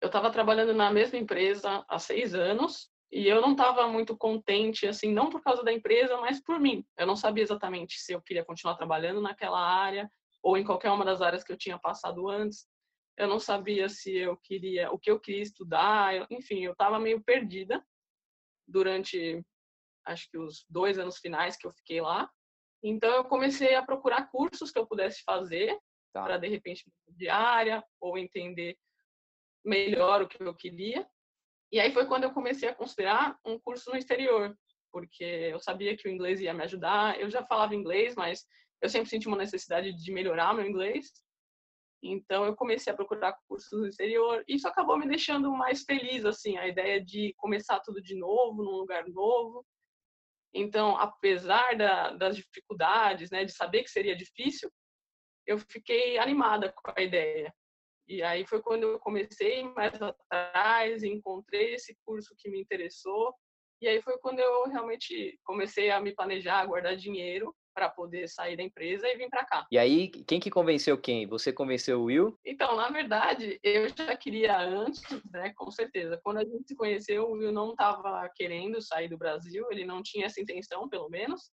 eu estava trabalhando na mesma empresa há seis anos e eu não estava muito contente, assim, não por causa da empresa, mas por mim. Eu não sabia exatamente se eu queria continuar trabalhando naquela área ou em qualquer uma das áreas que eu tinha passado antes. Eu não sabia se eu queria, o que eu queria estudar, enfim, eu estava meio perdida durante, acho que os dois anos finais que eu fiquei lá. Então eu comecei a procurar cursos que eu pudesse fazer tá. para de repente de área ou entender melhor o que eu queria. E aí foi quando eu comecei a considerar um curso no exterior, porque eu sabia que o inglês ia me ajudar. Eu já falava inglês, mas eu sempre senti uma necessidade de melhorar meu inglês. Então eu comecei a procurar cursos no exterior. Isso acabou me deixando mais feliz, assim, a ideia de começar tudo de novo, num lugar novo. Então, apesar da, das dificuldades, né, de saber que seria difícil, eu fiquei animada com a ideia. E aí foi quando eu comecei mais atrás, encontrei esse curso que me interessou. E aí foi quando eu realmente comecei a me planejar, a guardar dinheiro para poder sair da empresa e vir para cá. E aí, quem que convenceu quem? Você convenceu o Will? Então, na verdade, eu já queria antes, né, com certeza. Quando a gente se conheceu, o Will não estava querendo sair do Brasil, ele não tinha essa intenção, pelo menos.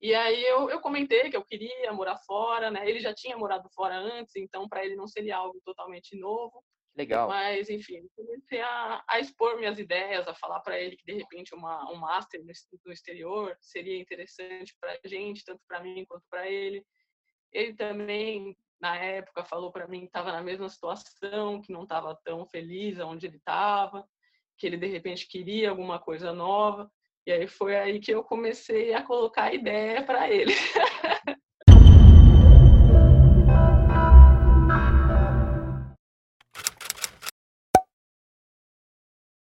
E aí eu, eu comentei que eu queria morar fora, né? Ele já tinha morado fora antes, então para ele não seria algo totalmente novo. Legal. Mas, enfim, comecei a, a expor minhas ideias, a falar para ele que, de repente, uma, um master no, exterior seria interessante para a gente, tanto para mim quanto para ele. Ele também, na época, falou para mim que estava na mesma situação, que não estava tão feliz onde ele estava, que ele, de repente, queria alguma coisa nova. E aí foi aí que eu comecei a colocar ideia para ele.